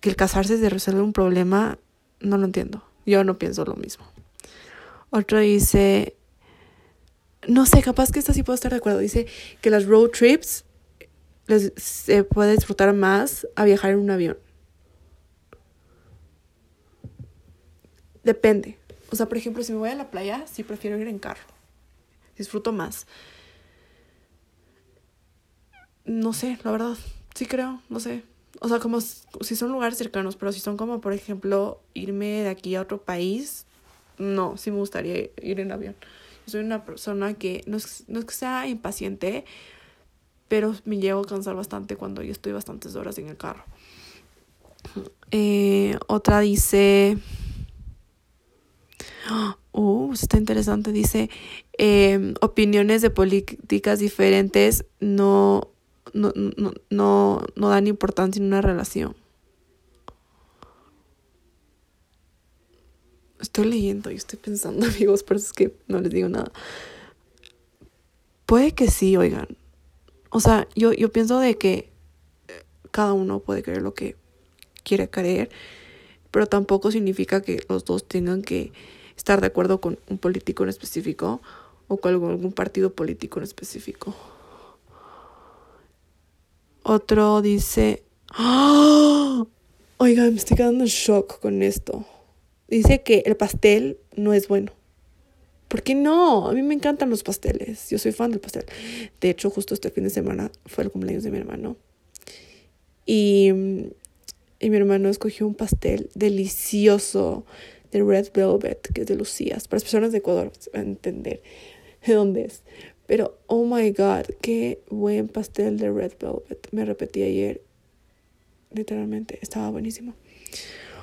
que el casarse se resuelve un problema, no lo entiendo. Yo no pienso lo mismo. Otro dice, no sé, capaz que esta sí puedo estar de acuerdo. Dice que las road trips se puede disfrutar más a viajar en un avión. Depende. O sea, por ejemplo, si me voy a la playa, sí prefiero ir en carro. Disfruto más. No sé, la verdad. Sí creo, no sé. O sea, como si son lugares cercanos, pero si son como, por ejemplo, irme de aquí a otro país, no, sí me gustaría ir en avión. Yo soy una persona que no es, no es que sea impaciente, pero me llevo a cansar bastante cuando yo estoy bastantes horas en el carro. Eh, otra dice... Oh, está interesante. Dice, em, opiniones de políticas diferentes no, no, no, no, no dan importancia en una relación. Estoy leyendo y estoy pensando, amigos, pero es que no les digo nada. Puede que sí, oigan. O sea, yo, yo pienso de que cada uno puede creer lo que quiere creer, pero tampoco significa que los dos tengan que estar de acuerdo con un político en específico o con algún partido político en específico. Otro dice, ¡Oh! oiga, me estoy quedando en shock con esto. Dice que el pastel no es bueno. ¿Por qué no? A mí me encantan los pasteles. Yo soy fan del pastel. De hecho, justo este fin de semana fue el cumpleaños de mi hermano. Y, y mi hermano escogió un pastel delicioso de Red Velvet, que es de Lucías. Para las personas de Ecuador van a entender de dónde es. Pero, oh my god, qué buen pastel de Red Velvet. Me repetí ayer. Literalmente, estaba buenísimo.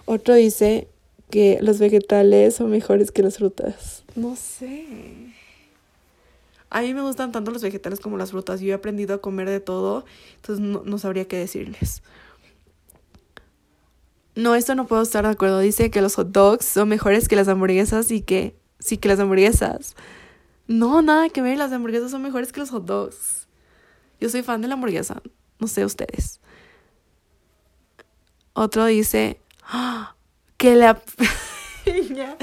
Otro dice que los vegetales son mejores que las frutas. No sé. A mí me gustan tanto los vegetales como las frutas. Yo he aprendido a comer de todo, entonces no, no sabría qué decirles. No, esto no puedo estar de acuerdo. Dice que los hot dogs son mejores que las hamburguesas y que sí que las hamburguesas. No, nada que ver. Las hamburguesas son mejores que los hot dogs. Yo soy fan de la hamburguesa. No sé ustedes. Otro dice ¡Ah! que la piña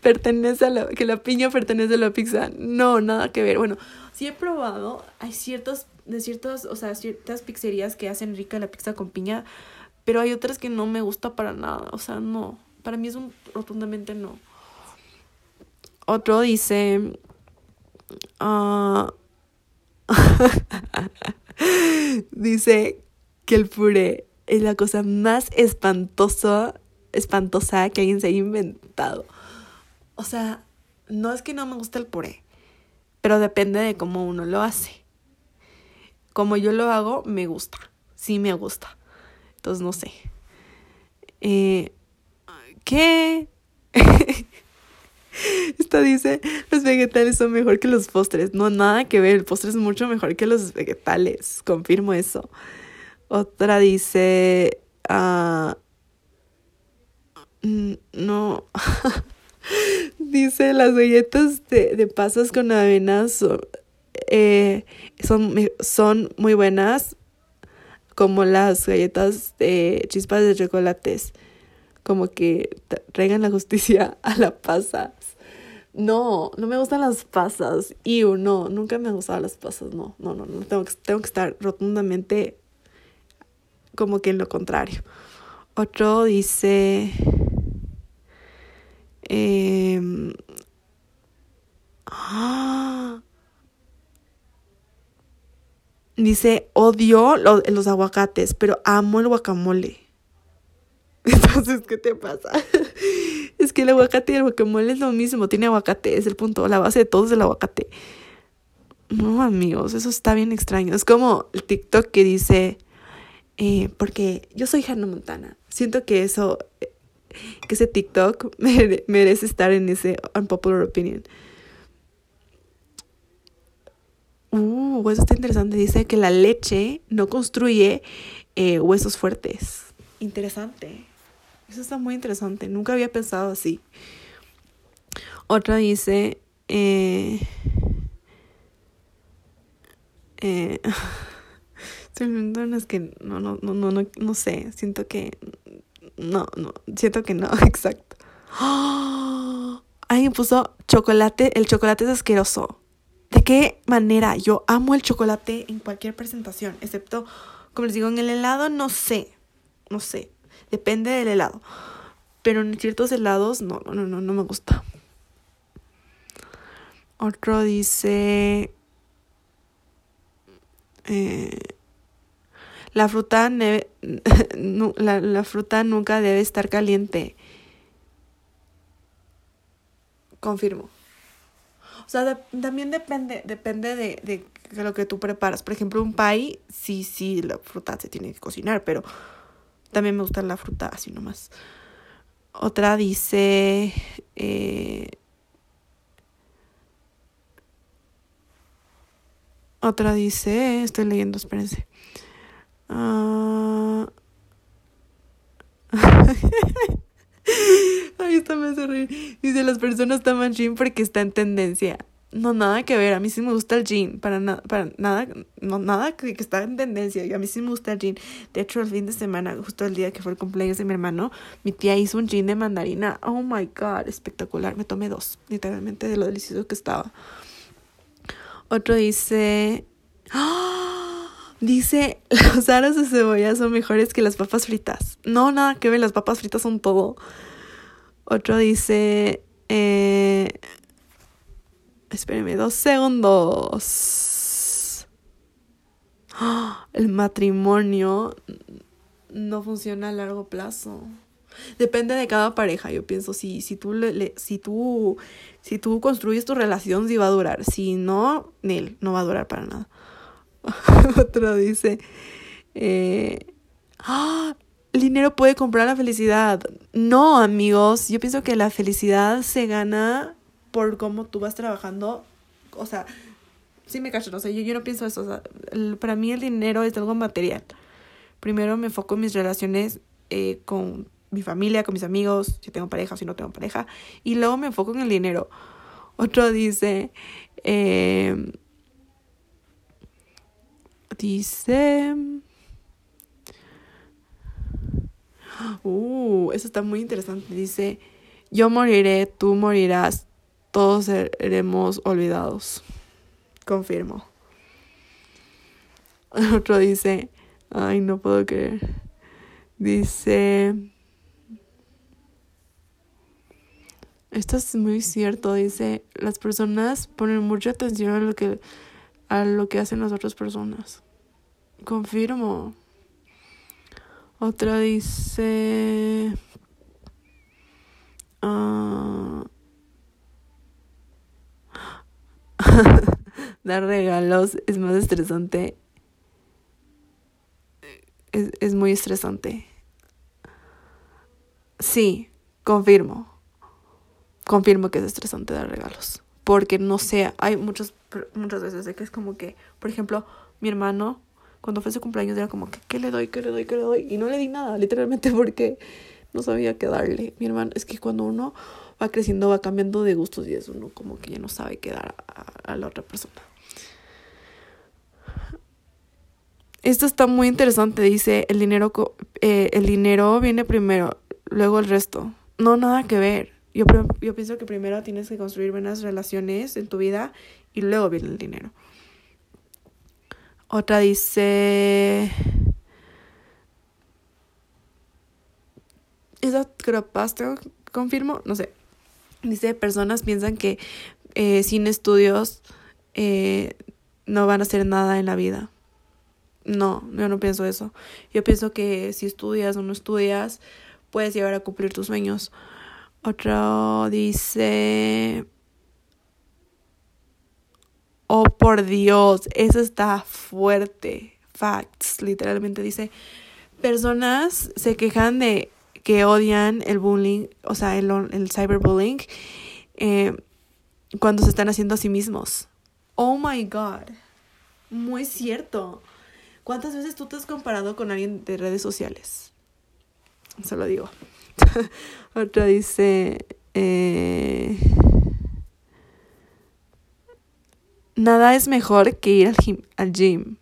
pertenece a la que la piña pertenece a la pizza. No, nada que ver. Bueno, sí he probado. Hay ciertos de ciertos, o sea, ciertas pizzerías que hacen rica la pizza con piña pero hay otras que no me gusta para nada, o sea, no. Para mí es un rotundamente no. Otro dice... Uh, dice que el puré es la cosa más espantosa, espantosa que alguien se haya inventado. O sea, no es que no me guste el puré, pero depende de cómo uno lo hace. Como yo lo hago, me gusta. Sí me gusta. Entonces, no sé. Eh, ¿Qué? Esta dice, los vegetales son mejor que los postres. No, nada que ver, el postre es mucho mejor que los vegetales. Confirmo eso. Otra dice, uh, no. dice, las galletas de, de pasas con avena son, eh, son, son muy buenas, como las galletas de chispas de chocolates, como que traigan la justicia a las pasas. No, no me gustan las pasas. Y no, nunca me han gustado las pasas. No, no, no, no. Tengo que, tengo que estar rotundamente como que en lo contrario. Otro dice. Eh, ah, Dice, odio los aguacates, pero amo el guacamole. Entonces, ¿qué te pasa? es que el aguacate y el guacamole es lo mismo, tiene aguacate, es el punto, la base de todo es el aguacate. No, amigos, eso está bien extraño. Es como el TikTok que dice, eh, porque yo soy Hannah Montana. Siento que eso, que ese TikTok merece estar en ese unpopular opinion. Uh, eso está interesante. Dice que la leche no construye eh, huesos fuertes. Interesante. Eso está muy interesante. Nunca había pensado así. Otra dice. Eh, eh, es que no, no, no, no, no, no sé. Siento que. No, no. Siento que no, exacto. ¡Oh! Alguien puso chocolate. El chocolate es asqueroso. ¿De qué manera? Yo amo el chocolate en cualquier presentación, excepto, como les digo, en el helado no sé, no sé, depende del helado. Pero en ciertos helados no, no, no, no me gusta. Otro dice... Eh, la fruta, la, la fruta nunca debe estar caliente. Confirmo. O sea, también depende, depende de, de, lo que tú preparas. Por ejemplo, un pie, sí, sí, la fruta se tiene que cocinar, pero también me gusta la fruta así nomás. Otra dice... Eh, otra dice... Estoy leyendo, espérense. Uh... Ay, esta me hace reír. Dice, las personas toman jean porque está en tendencia. No, nada que ver. A mí sí me gusta el jean. Para, nada para nada, no, nada que, que está en tendencia. A mí sí me gusta el jean. De hecho, el fin de semana, justo el día que fue el cumpleaños de mi hermano, mi tía hizo un jean de mandarina. Oh my god, espectacular. Me tomé dos, literalmente, de lo delicioso que estaba. Otro dice. ¡Ah! Dice, los aros de cebolla son mejores que las papas fritas. No, nada que ver, las papas fritas son todo. Otro dice, eh, espérenme dos segundos. El matrimonio no funciona a largo plazo. Depende de cada pareja, yo pienso, si, si, tú, le, si, tú, si tú construyes tu relación, sí va a durar. Si no, Nel, no va a durar para nada. Otro dice, eh, ¡Ah! el dinero puede comprar la felicidad. No, amigos, yo pienso que la felicidad se gana por cómo tú vas trabajando. O sea, sí me cacho, o sea, yo, yo no pienso eso. O sea, para mí el dinero es algo material. Primero me enfoco en mis relaciones eh, con mi familia, con mis amigos, si tengo pareja, si no tengo pareja. Y luego me enfoco en el dinero. Otro dice, eh, dice... Uh, eso está muy interesante. Dice, yo moriré, tú morirás, todos seremos olvidados. Confirmo. Otro dice, ay, no puedo creer. Dice, esto es muy cierto, dice, las personas ponen mucha atención a lo que, a lo que hacen las otras personas. Confirmo. Otra dice... Uh, dar regalos es más estresante. Es, es muy estresante. Sí, confirmo. Confirmo que es estresante dar regalos. Porque no sé, hay muchas, muchas veces de que es como que, por ejemplo, mi hermano cuando fue su cumpleaños era como que, ¿qué le doy? ¿Qué le doy? ¿Qué le doy? Y no le di nada, literalmente porque no sabía qué darle. Mi hermano, es que cuando uno va creciendo, va cambiando de gustos y es uno como que ya no sabe qué dar a, la otra persona. Esto está muy interesante, dice, el dinero, eh, el dinero viene primero, luego el resto. No, nada que ver. Yo, yo pienso que primero tienes que construir buenas relaciones en tu vida y luego viene el dinero. Otra dice... ¿Esa creepypasta confirmo? No sé. Dice, personas piensan que eh, sin estudios eh, no van a hacer nada en la vida. No, yo no pienso eso. Yo pienso que si estudias o no estudias, puedes llegar a cumplir tus sueños. Otro dice, Oh, por Dios, eso está fuerte. Facts, literalmente dice, personas se quejan de que odian el bullying, o sea, el, el cyberbullying, eh, cuando se están haciendo a sí mismos. Oh my god, muy cierto. ¿Cuántas veces tú te has comparado con alguien de redes sociales? Se lo digo. Otra dice... Eh, nada es mejor que ir al gym, al gym.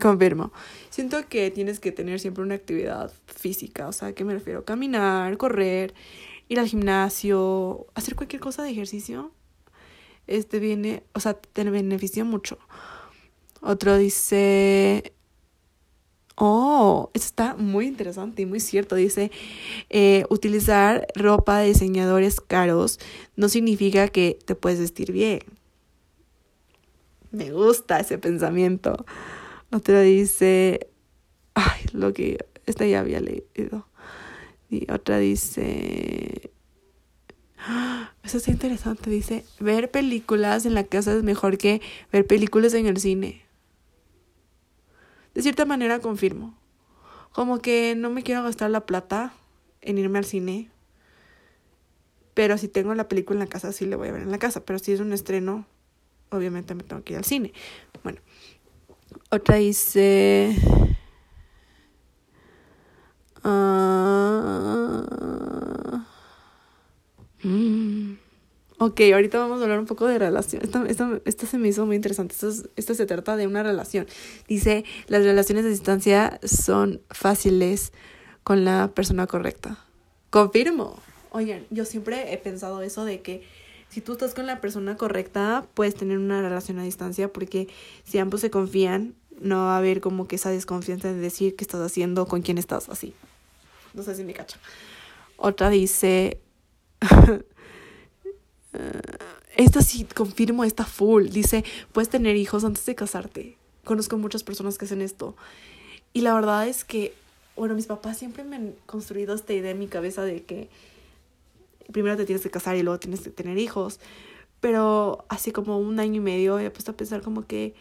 Confirmo. Siento que tienes que tener siempre una actividad física. O sea, ¿a qué me refiero? Caminar, correr, ir al gimnasio, hacer cualquier cosa de ejercicio. Este viene, o sea, te beneficia mucho. Otro dice, Oh, eso está muy interesante y muy cierto. Dice, eh, utilizar ropa de diseñadores caros no significa que te puedes vestir bien. Me gusta ese pensamiento. Otra dice, ay, lo que, esta ya había leído. Y otra dice, eso está interesante, dice, ver películas en la casa es mejor que ver películas en el cine. De cierta manera confirmo. Como que no me quiero gastar la plata en irme al cine. Pero si tengo la película en la casa, sí la voy a ver en la casa. Pero si es un estreno, obviamente me tengo que ir al cine. Bueno, otra dice... Uh, Ok, ahorita vamos a hablar un poco de relación. Esta, se me hizo muy interesante. Esto, esto se trata de una relación. Dice, las relaciones a distancia son fáciles con la persona correcta. Confirmo. Oigan, yo siempre he pensado eso de que si tú estás con la persona correcta, puedes tener una relación a distancia porque si ambos se confían, no va a haber como que esa desconfianza de decir qué estás haciendo, con quién estás, así. No sé si me cacho. Otra dice, Esta sí, confirmo, está full. Dice, puedes tener hijos antes de casarte. Conozco muchas personas que hacen esto. Y la verdad es que, bueno, mis papás siempre me han construido esta idea en mi cabeza de que primero te tienes que casar y luego tienes que tener hijos. Pero hace como un año y medio he puesto a pensar como que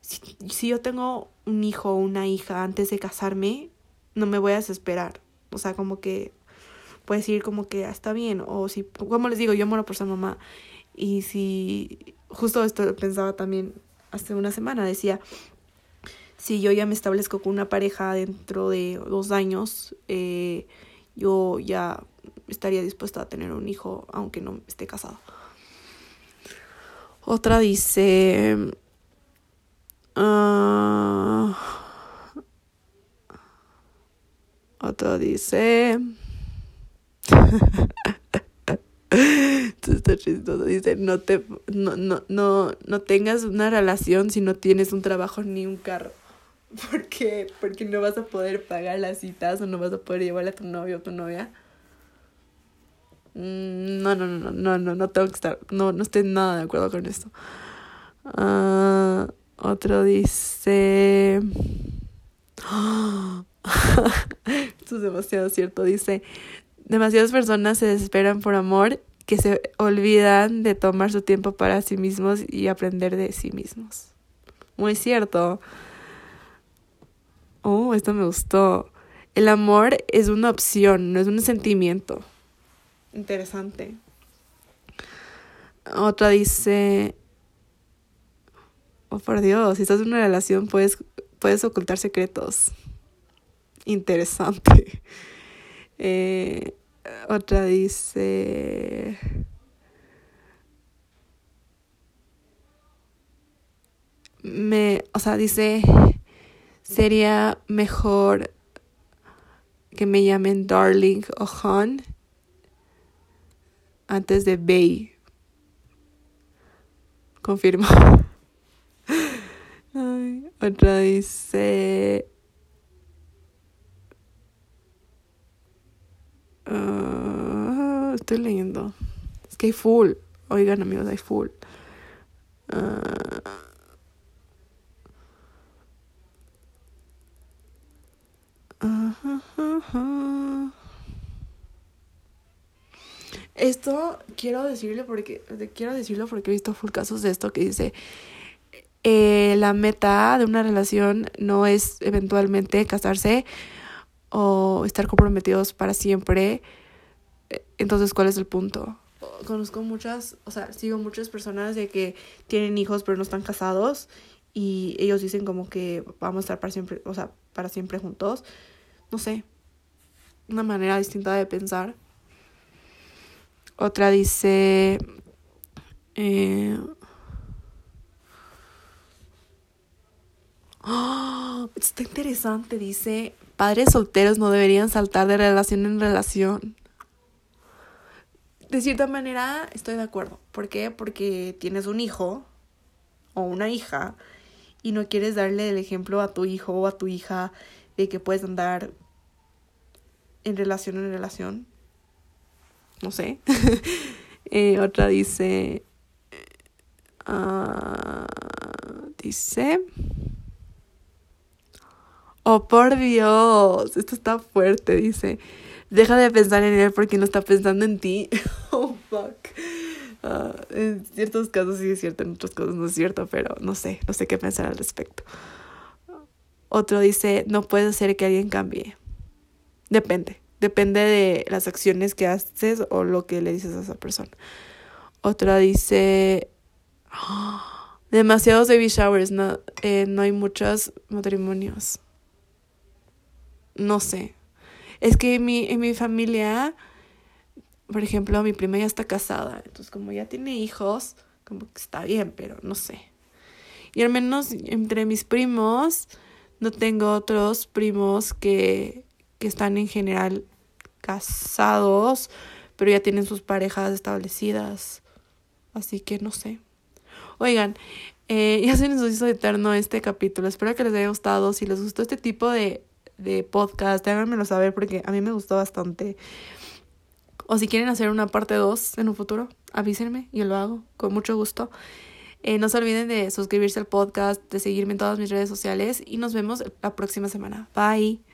si, si yo tengo un hijo o una hija antes de casarme, no me voy a desesperar. O sea, como que puedes decir como que ah, está bien, o si, como les digo, yo muero por ser mamá, y si, justo esto pensaba también hace una semana, decía, si yo ya me establezco con una pareja dentro de dos años, eh, yo ya estaría dispuesta a tener un hijo aunque no esté casado. Otra dice... Uh, otra dice... está chistoso. Dice, no, te, no, no, no, no tengas una relación si no tienes un trabajo ni un carro. ¿Por qué? Porque no vas a poder pagar las citas o no vas a poder llevarle a tu novio o tu novia. No, no, no, no, no, no tengo que estar, no, no estoy nada de acuerdo con esto. otro dice... Esto es demasiado cierto. Dice, Demasiadas personas se desesperan por amor que se olvidan de tomar su tiempo para sí mismos y aprender de sí mismos. Muy cierto. Oh, esto me gustó. El amor es una opción, no es un sentimiento. Interesante. Otra dice, oh por Dios, si estás en una relación puedes, puedes ocultar secretos. Interesante. Eh, otra dice... Me, o sea, dice, sería mejor que me llamen Darling o Han antes de Bay. Confirmo. otra dice, Uh, estoy leyendo. Es que hay full. Oigan, amigos, hay full. Uh, Esto quiero decirle porque quiero decirlo porque he visto full casos de esto que dice eh, la meta de una relación no es eventualmente casarse, o estar comprometidos para siempre. Entonces, ¿cuál es el punto? Conozco muchas, o sea, sigo muchas personas de que tienen hijos pero no están casados y ellos dicen como que vamos a estar para siempre, o sea, para siempre juntos. No sé, una manera distinta de pensar. Otra dice, eh, oh, está interesante, dice, padres solteros no deberían saltar de relación en relación. De cierta manera estoy de acuerdo. ¿Por qué? Porque tienes un hijo o una hija y no quieres darle el ejemplo a tu hijo o a tu hija de que puedes andar en relación en relación. No sé. Eh, otra dice. Ah, dice. Oh, por Dios, esto está fuerte, dice. Deja de pensar en él porque no está pensando en ti. oh, fuck. Ah, en ciertos casos sí es cierto, en otros casos no es cierto, pero no sé, no sé qué pensar al respecto. Otro dice, no puede hacer que alguien cambie. Depende, depende de las acciones que haces o lo que le dices a esa persona. Otra dice, demasiados baby showers, no, eh, no hay muchos matrimonios no sé. Es que en mi, en mi familia, por ejemplo, mi prima ya está casada, entonces como ya tiene hijos, como que está bien, pero no sé. Y al menos entre mis primos, no tengo otros primos que, que están en general casados, pero ya tienen sus parejas establecidas. Así que no sé. Oigan, eh, ya se nos hizo eterno este capítulo. Espero que les haya gustado. Si les gustó este tipo de de podcast, háganmelo saber porque a mí me gustó bastante. O si quieren hacer una parte 2 en un futuro, avísenme, yo lo hago con mucho gusto. Eh, no se olviden de suscribirse al podcast, de seguirme en todas mis redes sociales y nos vemos la próxima semana. Bye.